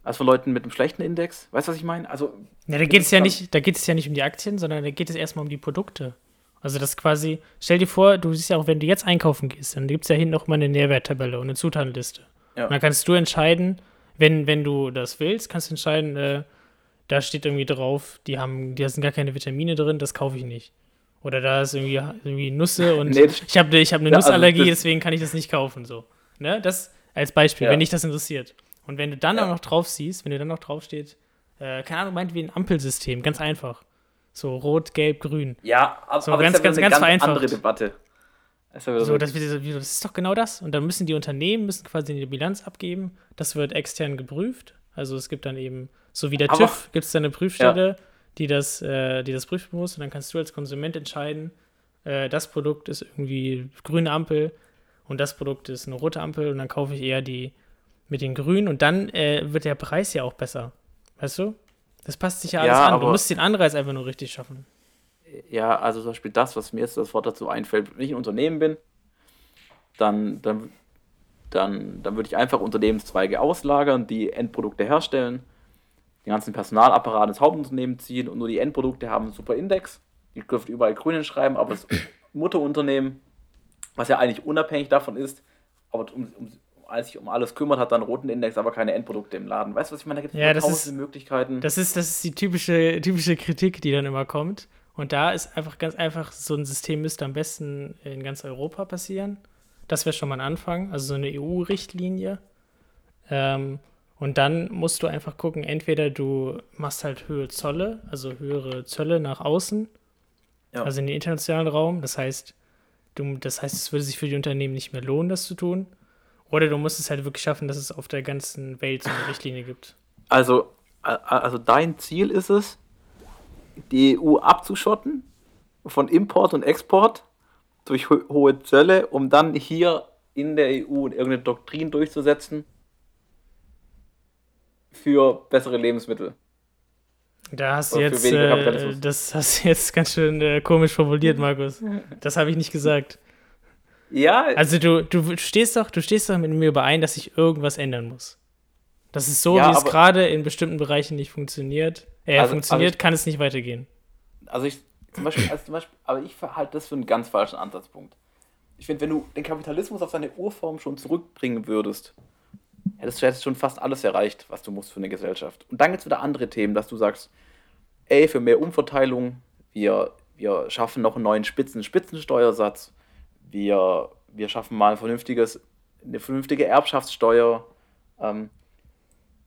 Als von Leuten mit einem schlechten Index? Weißt du, was ich meine? Also, Ja, da geht es ja nicht, da geht es ja nicht um die Aktien, sondern da geht es erstmal um die Produkte. Also das quasi, stell dir vor, du siehst ja auch, wenn du jetzt einkaufen gehst, dann gibt es ja hinten noch mal eine Nährwerttabelle und eine Zutatenliste. Ja. Und dann kannst du entscheiden, wenn, wenn du das willst, kannst du entscheiden, äh, da steht irgendwie drauf, die haben, da sind gar keine Vitamine drin, das kaufe ich nicht. Oder da ist irgendwie, irgendwie Nüsse [laughs] und Nee, ich habe ich hab eine Ja, also Nussallergie, das- deswegen kann ich das nicht kaufen. So. Ne? Das als Beispiel, Ja. wenn dich das interessiert. Und wenn du dann Ja. auch noch drauf siehst, wenn du dann noch drauf steht, äh, keine Ahnung, meint wie ein Ampelsystem, ganz einfach. So rot, gelb, grün. ja, aber, So aber ganz, das ist ja ganz, wieder ganz eine vereinfacht. andere Debatte. Das ist ja wieder So, so, das, wird- das ist doch genau das. Und dann müssen die Unternehmen müssen quasi eine Bilanz abgeben. Das wird extern geprüft. Also es gibt dann eben, so wie der Aber- TÜV, gibt es dann eine Prüfstelle, die, das, äh, die das prüfen muss. Und dann kannst du als Konsument entscheiden, äh, das Produkt ist irgendwie grüne Ampel und das Produkt ist eine rote Ampel. Und dann kaufe ich eher die mit den grünen. Und dann äh, wird der Preis ja auch besser. Weißt du? Das passt sich ja alles Ja, an. Du musst den Anreiz einfach nur richtig schaffen. Ja, also zum Beispiel das, was mir jetzt das Wort dazu einfällt, wenn ich ein Unternehmen bin, dann, dann, dann, dann würde ich einfach Unternehmenszweige auslagern, die Endprodukte herstellen, den ganzen Personalapparat ins Hauptunternehmen ziehen und nur die Endprodukte haben einen super Index. Die dürfen überall grün hinschreiben, aber das Mutterunternehmen, was ja eigentlich unabhängig davon ist, aber um, um, als sich um alles kümmert, hat dann einen roten Index, aber keine Endprodukte im Laden. Weißt du, was ich meine? Da gibt es Ja, das tausende ist- Möglichkeiten. Das ist, das ist die typische, typische Kritik, die dann immer kommt. Und da ist einfach ganz einfach, so ein System müsste am besten in ganz Europa passieren. Das wäre schon mal ein Anfang, also so eine EU-Richtlinie. Ähm, und dann musst du einfach gucken, entweder du machst halt höhere Zolle, also höhere Zölle nach außen, Ja. also in den internationalen Raum. Das heißt, du, das heißt, es würde sich für die Unternehmen nicht mehr lohnen, das zu tun. Oder du musst es halt wirklich schaffen, dass es auf der ganzen Welt so eine Richtlinie gibt. Also, also dein Ziel ist es, die EU abzuschotten von Import und Export durch ho hohe Zölle, um dann hier in der EU irgendeine Doktrin durchzusetzen für bessere Lebensmittel. Da hast du jetzt, äh, das hast du jetzt ganz schön äh, komisch formuliert, [laughs] Markus. Das habe ich nicht gesagt. Ja, Also du, du stehst doch, du stehst doch mit mir überein, dass sich irgendwas ändern muss. Das ist so, Ja, wie es gerade in bestimmten Bereichen nicht funktioniert. Äh, Also- funktioniert, also ich- kann es nicht weitergehen. also ich zum Beispiel, also zum Beispiel, aber ich halte das für einen ganz falschen Ansatzpunkt. Ich finde, wenn du den Kapitalismus auf seine Urform schon zurückbringen würdest, hättest du hättest schon fast alles erreicht, was du musst für eine Gesellschaft. Und dann gibt es wieder andere Themen, dass du sagst, ey, für mehr Umverteilung, wir, wir schaffen noch einen neuen Spitzen Spitzensteuersatz, wir, wir schaffen mal ein vernünftiges, eine vernünftige Erbschaftssteuer, ähm,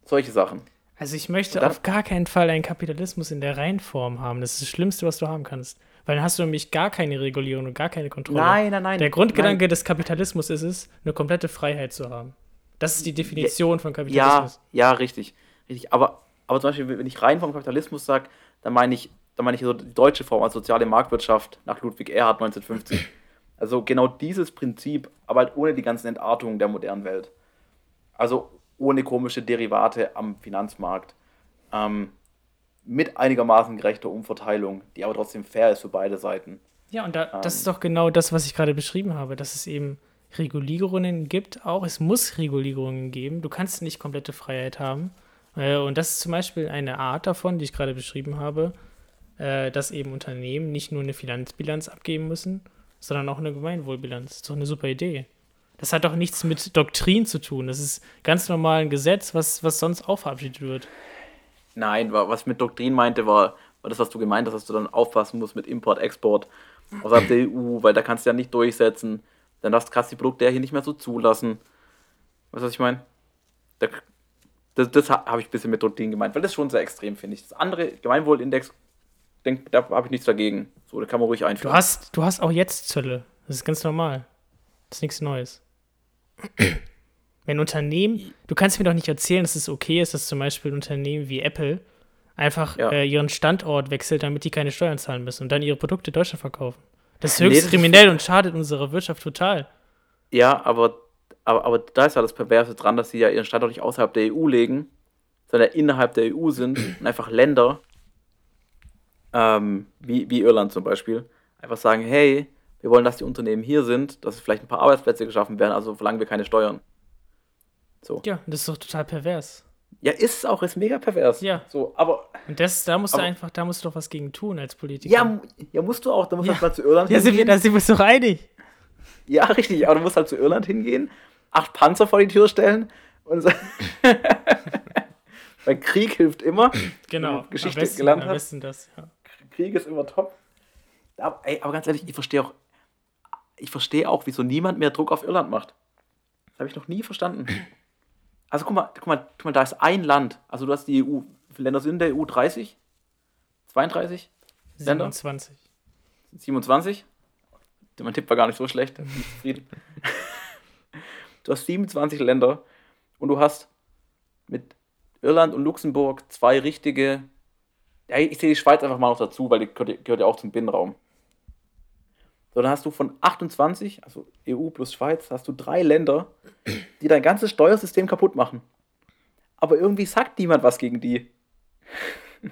solche Sachen. Also ich möchte dann- auf gar keinen Fall einen Kapitalismus in der Reinform haben. Das ist das Schlimmste, was du haben kannst. Weil dann hast du nämlich gar keine Regulierung und gar keine Kontrolle. Nein, nein, nein. Der Grundgedanke nein. des Kapitalismus ist es, eine komplette Freiheit zu haben. Das ist die Definition von Ja, Kapitalismus. ja, richtig. richtig. Aber, aber zum Beispiel, wenn ich rein vom Kapitalismus sage, dann meine ich, dann meine ich so die deutsche Form als soziale Marktwirtschaft nach Ludwig Erhard 1950. Also genau dieses Prinzip, aber halt ohne die ganzen Entartungen der modernen Welt. Also ohne komische Derivate am Finanzmarkt. Ähm, mit einigermaßen gerechter Umverteilung, die aber trotzdem fair ist für beide Seiten. Ja, und da, das Ähm. ist doch genau das, was ich gerade beschrieben habe, dass es eben Regulierungen gibt, auch es muss Regulierungen geben. Du kannst nicht komplette Freiheit haben. Äh, und das ist zum Beispiel eine Art davon, die ich gerade beschrieben habe, äh, dass eben Unternehmen nicht nur eine Finanzbilanz abgeben müssen, sondern auch eine Gemeinwohlbilanz. Das ist doch eine super Idee. Das hat doch nichts mit Doktrin zu tun. Das ist ganz normal ein Gesetz, was, was sonst auch verabschiedet wird. Nein, wa- was ich mit Doktrin meinte, war, war das, was du gemeint hast, dass du dann aufpassen musst mit Import, Export außerhalb der [laughs] EU, weil da kannst du ja nicht durchsetzen. Dann darfst du die Produkte ja hier nicht mehr so zulassen. Weißt du, was ich meine? Da, das das ha- habe ich ein bisschen mit Doktrin gemeint, weil das ist schon sehr extrem, finde ich. Das andere, Gemeinwohlindex, denk, da habe ich nichts dagegen. So, da kann man ruhig Du einführen. hast, du hast auch jetzt Zölle. Das ist ganz normal. Das ist nichts Neues. Wenn Unternehmen, du kannst mir doch nicht erzählen, dass es okay ist, dass zum Beispiel ein Unternehmen wie Apple einfach Ja. äh, ihren Standort wechselt, damit die keine Steuern zahlen müssen und dann ihre Produkte in Deutschland verkaufen. Das ist Nee, höchst das ist- kriminell und schadet unserer Wirtschaft total. Ja, aber, aber, aber da ist ja das Perverse dran, dass sie ja ihren Standort nicht außerhalb der EU legen, sondern innerhalb der EU sind und einfach Länder, ähm, wie, wie Irland zum Beispiel, einfach sagen, hey, wir wollen, dass die Unternehmen hier sind, dass vielleicht ein paar Arbeitsplätze geschaffen werden, also verlangen wir keine Steuern. So. Ja, das ist doch total pervers. Ja, ist es auch, ist mega pervers. Ja. So, aber, Und das, da musst du Aber- einfach, da musst du doch was gegen tun als Politiker. ja, ja, musst du auch, da musst du Ja. halt mal zu Irland ja hingehen. da sind wir uns doch einig. Ja, richtig, aber du musst halt zu Irland hingehen, acht Panzer vor die Tür stellen und sagen, [laughs] weil Krieg hilft immer. Genau. Geschichte am besten, gelernt am besten das, ja. Krieg ist immer top. Aber, ey, aber ganz ehrlich, ich verstehe auch, ich verstehe auch, wieso niemand mehr Druck auf Irland macht. Das habe ich noch nie verstanden. Also guck mal, guck mal, guck mal, da ist ein Land. Also du hast die EU, wie viele Länder sind in der EU? 30? 32? Länder? 27. 27? Mein Tipp war gar nicht so schlecht. Du hast 27 Länder und du hast mit Irland und Luxemburg zwei richtige. Ja, ich sehe die Schweiz einfach mal noch dazu, weil die gehört ja auch zum Binnenraum. So, dann hast du von 28, also EU plus Schweiz, hast du drei Länder, die dein ganzes Steuersystem kaputt machen. Aber irgendwie sagt niemand was gegen die. [laughs]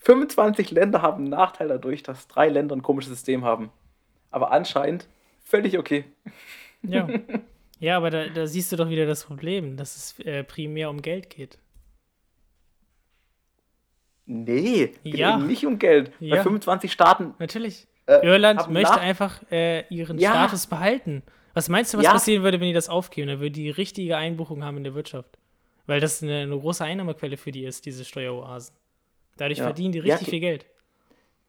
25 Länder haben einen Nachteil dadurch, dass drei Länder ein komisches System haben. Aber anscheinend völlig okay. Ja. [laughs] Ja, aber da, da siehst du doch wieder das Problem, dass es äh, primär um Geld geht. Nee, Ja. nicht um Geld. Ja. Bei 25 Staaten. Natürlich. Äh, Irland möchte einfach äh, ihren Ja. Status behalten. Was meinst du, was Ja. passieren würde, wenn die das aufgeben? Dann würde die richtige Einbuchung haben in der Wirtschaft. Weil das eine, eine große Einnahmequelle für die ist, diese Steueroasen. Dadurch Ja. verdienen die richtig viel Geld.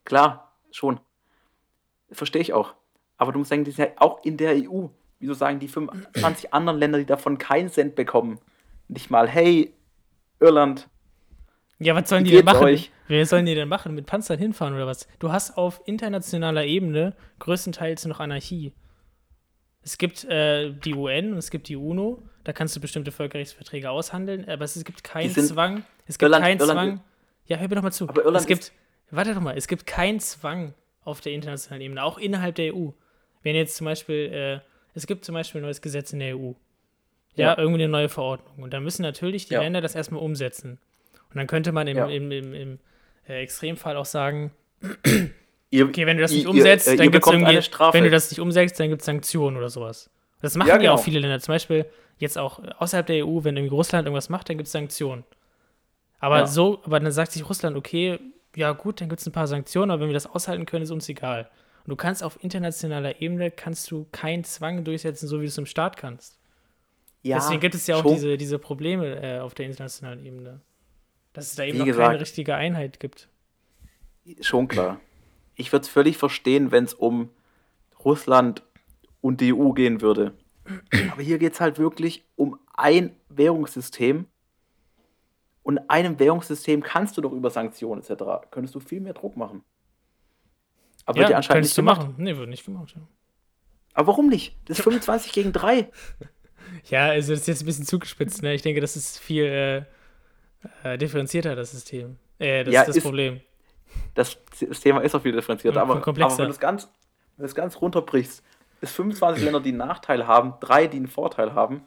Klar, schon. Verstehe ich auch. Aber du musst sagen, die sind ja auch in der EU. Wieso sagen die 25 anderen Länder, die davon keinen Cent bekommen, nicht mal, hey, Irland, Ja, was sollen Wie die denn machen? euch? Wer sollen die denn machen? Mit Panzern hinfahren oder was? Du hast auf internationaler Ebene größtenteils noch Anarchie. Es gibt äh, die UN und es gibt die UNO, da kannst du bestimmte Völkerrechtsverträge aushandeln, aber es gibt keinen Zwang. Es gibt Irland- keinen Irland- Zwang. Ja, hör mir doch mal zu. Aber Irland es gibt, warte doch mal, es gibt keinen Zwang auf der internationalen Ebene, auch innerhalb der EU. Wenn jetzt zum Beispiel, äh, es gibt zum Beispiel ein neues Gesetz in der EU. Ja, Ja. irgendwie eine neue Verordnung. Und dann müssen natürlich die Ja. Länder das erstmal umsetzen. Und dann könnte man im, Ja. im, im, im äh, Extremfall auch sagen, Ihr, okay, wenn du das nicht ihr- umsetzt, ihr, dann gibt es irgendwie, wenn du das nicht umsetzt, dann gibt es Sanktionen oder sowas. Das machen Ja, ja, genau. auch viele Länder. Zum Beispiel jetzt auch außerhalb der EU, wenn irgendwie Russland irgendwas macht, dann gibt es Sanktionen. Aber Ja. so, aber dann sagt sich Russland, okay, ja gut, dann gibt es ein paar Sanktionen, aber wenn wir das aushalten können, ist uns egal. Und du kannst auf internationaler Ebene kannst du keinen Zwang durchsetzen, so wie du es im Staat kannst. ja, Deswegen gibt es ja auch schon, diese, diese Probleme äh, auf der internationalen Ebene. Dass es da eben noch gesagt. keine richtige Einheit gibt. Schon klar. Ich würde es völlig verstehen, wenn es um Russland und die EU gehen würde. Aber hier geht es halt wirklich um ein Währungssystem. Und in einem Währungssystem kannst du doch über Sanktionen etc. könntest du viel mehr Druck machen. Aber ja anscheinend könntest nicht du gemacht. machen. Nee, wird nicht gemacht. Ja. Aber warum nicht? Das ist 25 gegen 3. [laughs] Ja, also das ist jetzt ein bisschen zugespitzt, ne? Ich denke, das ist viel äh, äh, differenzierter, das System. Äh, das Ja, ist das ist- Problem. Das, das Thema ist auch viel differenzierter. Aber, aber wenn du es ganz, wenn ganz runterbrichst, es 25 Länder, die einen Nachteil haben, drei, die einen Vorteil haben,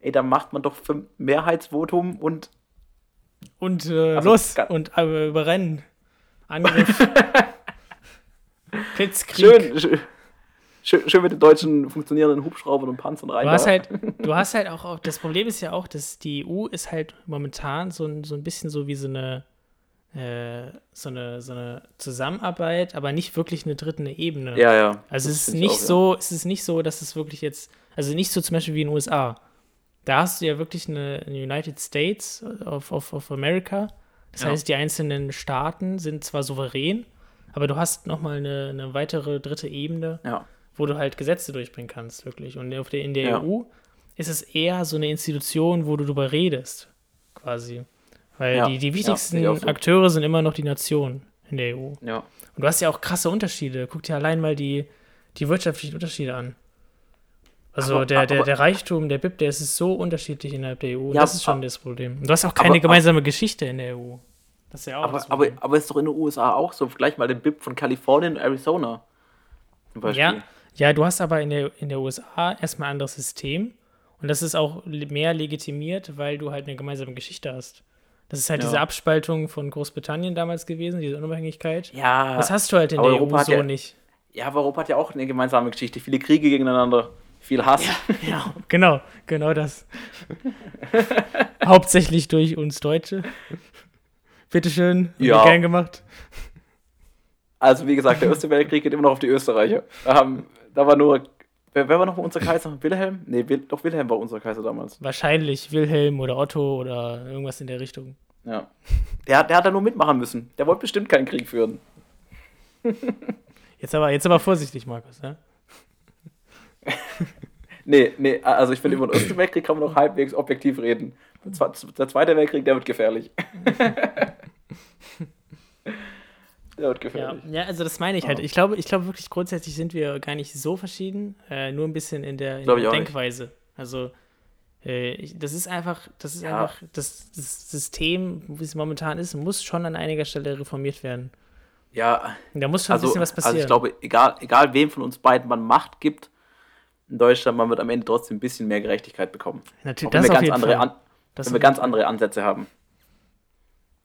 ey, dann macht man doch für Mehrheitsvotum und Und äh, Also, los und äh, überrennen. Angriff. [laughs] Blitzkrieg. schön, schön, schön, schön mit den deutschen funktionierenden Hubschraubern und Panzern rein. Du hast halt, [laughs] du hast halt auch, das Problem ist ja auch, dass die EU ist halt momentan so ein, so ein bisschen so wie so eine, äh, so eine, so eine Zusammenarbeit, aber nicht wirklich eine dritte Ebene. ja, ja. Also es ist nicht auch, ja. so, es ist nicht so, dass es wirklich jetzt, also nicht so zum Beispiel wie in den USA. Da hast du ja wirklich eine, eine United States of, of, of America. Das Ja. heißt, die einzelnen Staaten sind zwar souverän, aber du hast nochmal eine, eine weitere dritte Ebene, Ja, wo du halt Gesetze durchbringen kannst, wirklich. Und auf der, in der Ja. EU ist es eher so eine Institution, wo du drüber redest, quasi. Weil Ja. die, die Ja, wichtigsten auch so. Akteure sind immer noch die Nationen in der EU. ja. Und du hast ja auch krasse Unterschiede. Guck dir allein mal die, die wirtschaftlichen Unterschiede an. Also Aber- der, der, aber- der Reichtum, der BIP, der ist so unterschiedlich innerhalb der EU. Ja, das ist schon aber- das Problem. Und du hast auch keine gemeinsame Geschichte in der EU. Das ist ja auch Aber, aber, aber ist doch in den USA auch so. Vergleich mal den BIP von Kalifornien und Arizona. Zum Beispiel. ja, ja, du hast aber in der, in der USA erstmal ein anderes System. Und das ist auch mehr legitimiert, weil du halt eine gemeinsame Geschichte hast. Das ist halt Ja. diese Abspaltung von Großbritannien damals gewesen, diese Unabhängigkeit. Ja, Das hast du halt in der Europa EU so ja- nicht. ja, aber Europa hat ja auch eine gemeinsame Geschichte. Viele Kriege gegeneinander, viel Hass. Ja, [laughs] genau, genau das. [laughs] Hauptsächlich durch uns Deutsche. Bitteschön, Ja. gern gemacht. Also, wie gesagt, der Erste Weltkrieg geht immer noch auf die Österreicher. Da, haben, da war nur. Wer, wer war noch unser Kaiser? Wilhelm? Nee, Wil, doch Wilhelm war unser Kaiser damals. Wahrscheinlich Wilhelm oder Otto oder irgendwas in der Richtung. Ja. Der, der hat da nur mitmachen müssen. Der wollte bestimmt keinen Krieg führen. Jetzt aber, jetzt aber vorsichtig, Markus. Ja? Nee, nee, also ich finde, über den Ersten Weltkrieg kann man noch halbwegs objektiv reden. Der Zweite Weltkrieg, der wird gefährlich. [laughs] Ja, gefährlich. ja, also das meine ich halt. Ja. Ich glaube, ich glaube wirklich grundsätzlich sind wir gar nicht so verschieden, äh, nur ein bisschen in der, in der auch nicht. Denkweise. Also äh, ich, das ist einfach, das ist Ja. einfach, das, das System, wie es momentan ist, muss schon an einiger Stelle reformiert werden. Ja, Und Da muss schon also, ein bisschen was passieren. also ich glaube, egal, egal wem von uns beiden man Macht gibt, in Deutschland, man wird am Ende trotzdem ein bisschen mehr Gerechtigkeit bekommen. Natürlich, Auch wenn das wir ganz andere, an, wenn wir ganz andere Ansätze haben.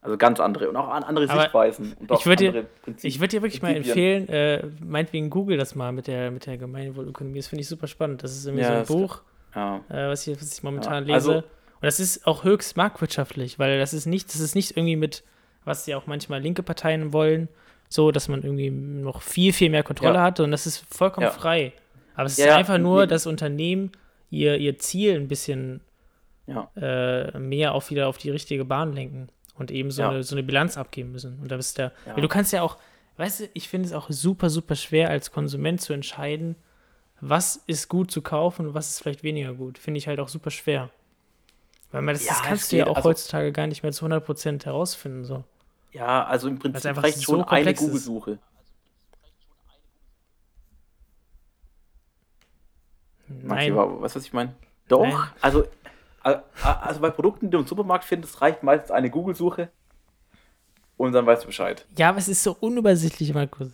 Also ganz andere und auch an- andere Aber Sichtweisen. Und auch ich würde dir- andere Prinzipien. Ich würde dir wirklich mal empfehlen, äh, meinetwegen Google das mal mit der, mit der Gemeinwohlökonomie. Das finde ich super spannend. Das ist irgendwie Ja, so ein Buch, Ja. äh, was, ich, was ich momentan Ja, also- lese. Und das ist auch höchst marktwirtschaftlich, weil das ist nicht, das ist nicht irgendwie mit, was ja auch manchmal linke Parteien wollen, so, dass man irgendwie noch viel, viel mehr Kontrolle hat und das ist vollkommen frei. Aber es ist einfach nur, nee. dass Unternehmen ihr, ihr Ziel ein bisschen äh, mehr auf wieder auf die richtige Bahn lenken und eben so, Ja. eine, so eine Bilanz abgeben müssen. Und da bist der, Ja. du kannst ja auch, weißt du, ich finde es auch super, super schwer als Konsument zu entscheiden, was ist gut zu kaufen und was ist vielleicht weniger gut. Finde ich halt auch super schwer. Weil man das, Ja, das kannst du ja auch also- heutzutage gar nicht mehr zu 100% herausfinden. So. ja, also im Prinzip einfach reicht so schon eine komplex ist. Google-Suche. Nein. Was, was ich meine? Doch, Nein. also, also bei Produkten, die du im Supermarkt findest, reicht meistens eine Google-Suche und dann weißt du Bescheid. Ja, aber es ist so unübersichtlich, Markus.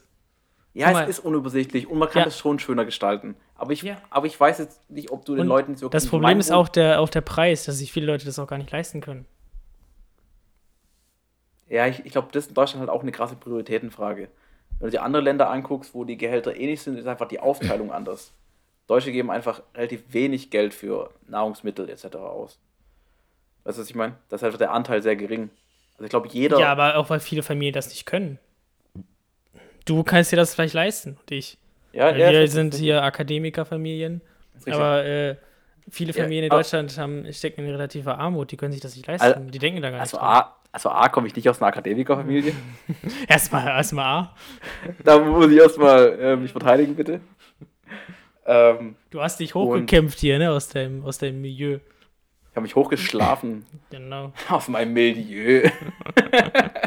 Ja, mal. es ist unübersichtlich und man kann Ja. es schon schöner gestalten. Aber ich, Ja. aber ich weiß jetzt nicht, ob du den Und Leuten so Das Problem ist auch der, auch der Preis, dass sich viele Leute das auch gar nicht leisten können. Ja, ich, ich glaube, das ist in Deutschland halt auch eine krasse Prioritätenfrage. Wenn du dir andere Länder anguckst, wo die Gehälter ähnlich sind, ist einfach die Aufteilung anders. Deutsche geben einfach relativ wenig Geld für Nahrungsmittel etc. aus. Weißt du, was ich meine? Das ist einfach der Anteil sehr gering. Also ich glaube, jeder. Ja, aber auch weil viele Familien das nicht können. Du kannst dir das vielleicht leisten und ich. ja, Weil ja, wir sind hier Akademikerfamilien, aber äh, viele Ja, Familien in aber- Deutschland haben, stecken in relativer Armut, die können sich das nicht leisten. Also- die denken da gar nicht Also dran. A, also A komme ich nicht aus einer Akademikerfamilie. [laughs] Erstmal, erstmal A. da muss ich erstmal äh, mich verteidigen, bitte. Ähm, Du hast dich hochgekämpft hier, ne, aus deinem, aus deinem Milieu. ich habe mich hochgeschlafen [laughs] Genau. aus meinem Milieu. [laughs]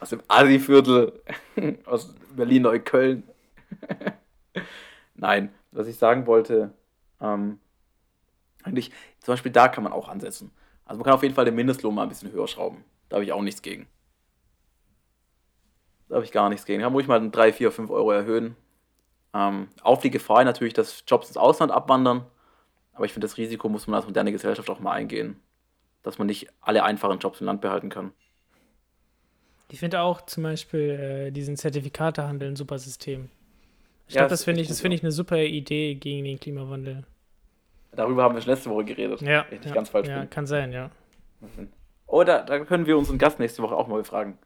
aus dem Assi-Viertel. [laughs] aus Berlin-Neukölln. Nein, was ich sagen wollte, ähm, eigentlich, zum Beispiel da kann man auch ansetzen. Also man kann auf jeden Fall den Mindestlohn mal ein bisschen höher schrauben. Da habe ich auch nichts gegen. Da habe ich gar nichts gegen. Da muss ich mal 3, 4, 5 Euro erhöhen. Ähm, auf die Gefahr natürlich, dass Jobs ins Ausland abwandern. Aber ich finde, das Risiko muss man als moderne Gesellschaft auch mal eingehen. Dass man nicht alle einfachen Jobs im Land behalten kann. Ich finde auch zum Beispiel äh, diesen Zertifikatehandel ein super System. Ich Ja, glaube, das finde ich, das finde ich eine super Idee gegen den Klimawandel. Darüber haben wir schon letzte Woche geredet. Ja, ich nicht ja, ganz falsch ja, bin. kann sein, ja. Oh, da, da können wir unseren Gast nächste Woche auch mal fragen.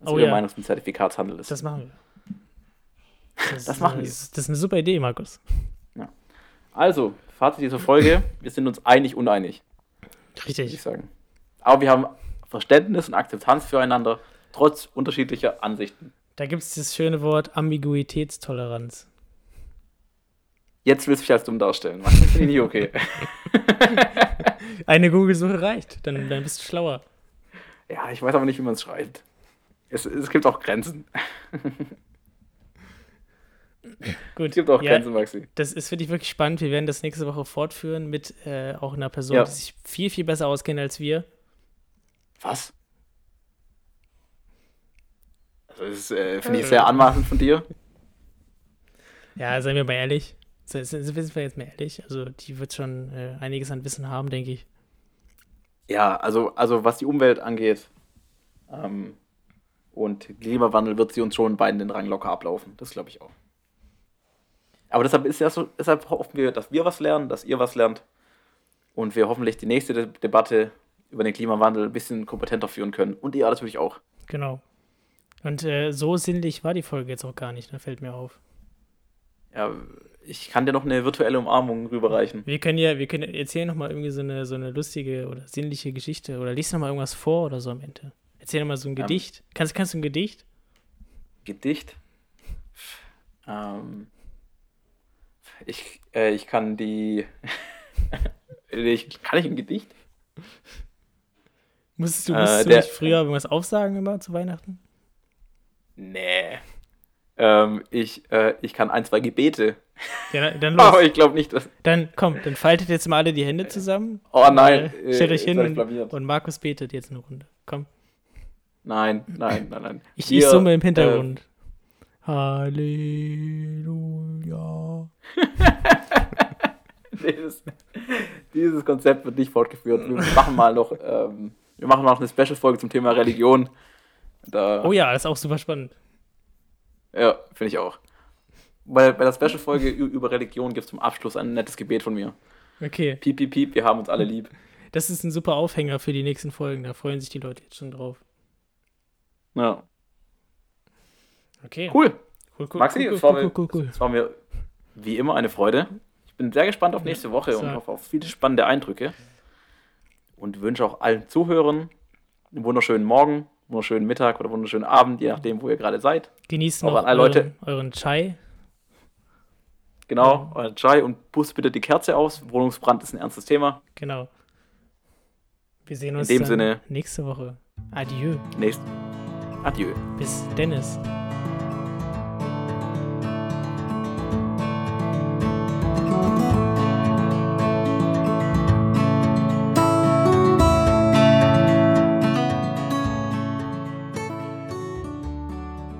Was Oh ihre ja. Meinung zum Zertifikatshandel ist. Das machen wir. Das, Das machen wir. Das, das ist eine super Idee, Markus. Also, Fazit dieser Folge: Wir sind uns einig, uneinig, Richtig. ich sagen. Aber wir haben Verständnis und Akzeptanz füreinander, trotz unterschiedlicher Ansichten. Da gibt es das schöne Wort Ambiguitätstoleranz. Jetzt willst du mich als dumm darstellen. Mann. Das finde ich nicht okay. [laughs] Eine Google-Suche reicht, dann, dann bist du schlauer. ja, ich weiß aber nicht, wie man es schreibt. Es, es gibt auch Grenzen. [laughs] Gut. Es gibt auch ja, Grenzen, Maxi. Das ist wirklich wirklich spannend. Wir werden das nächste Woche fortführen mit äh, auch einer Person, Ja. die sich viel, viel besser auskennt als wir. Was? Also, das ist, äh, finde ich sehr anmaßend von dir. Ja, seien wir mal ehrlich. Se- Sind wir jetzt mal ehrlich? Also, die wird schon äh, einiges an Wissen haben, denke ich. Ja, also, also was die Umwelt angeht ähm, und Klimawandel wird sie uns schon beiden den Rang locker ablaufen. Das glaube ich auch. Aber deshalb ist ja so, deshalb hoffen wir, dass wir was lernen, dass ihr was lernt und wir hoffentlich die nächste De Debatte über den Klimawandel ein bisschen kompetenter führen können. Und ihr natürlich auch. Genau. Und äh, so sinnlich war die Folge jetzt auch gar nicht, da fällt mir auf. Ja, ich kann dir noch eine virtuelle Umarmung rüberreichen. Wir können ja, wir können erzählen noch mal irgendwie so eine, so eine lustige oder sinnliche Geschichte oder lies noch mal irgendwas vor oder so am Ende. Erzähl noch mal so ein Ja. Gedicht. Kannst, kannst du ein Gedicht? Gedicht. Ähm, ich, äh, ich kann die. [laughs] ich, kann ich ein Gedicht? Musstest du, Äh, musstest du der- nicht früher irgendwas aufsagen immer zu Weihnachten? Nee. Ähm, ich, äh, ich kann ein, zwei Gebete. Ja, dann- [laughs] los. Aber ich glaube nicht, dass. Dann komm, dann faltet jetzt mal alle die Hände zusammen. Oh nein. Äh, stellt äh, euch hin blamiert. und Markus betet jetzt eine Runde. Komm. Nein, nein, nein, nein. Ich, Hier, ich summe im Hintergrund. Halleluja. [laughs] dieses, dieses Konzept wird nicht fortgeführt. Wir machen mal noch, ähm, wir machen noch eine Special-Folge zum Thema Religion. Da, Oh ja, das ist auch super spannend. Ja, finde ich auch. Bei, bei der Special-Folge über Religion gibt es zum Abschluss ein nettes Gebet von mir. Okay, Piep, piep, piep, wir haben uns alle lieb. das ist ein super Aufhänger für die nächsten Folgen. Da freuen sich die Leute jetzt schon drauf. Ja. Okay. Cool. cool, cool, Maxi, cool, es, war mir, es war mir wie immer eine Freude. Ich bin sehr gespannt auf nächste Woche und so. hoffe auf viele spannende Eindrücke. Und wünsche auch allen Zuhörern einen wunderschönen Morgen, wunderschönen Mittag oder wunderschönen Abend, je nachdem, wo ihr gerade seid. Genießt Auch noch alle euren, Leute. euren Chai. Genau, euren Chai und pusst bitte die Kerze aus. Wohnungsbrand ist ein ernstes Thema. Genau. Wir sehen uns dem dann Sinne- nächste Woche. Adieu. Nächst. Adieu. Bis Dennis.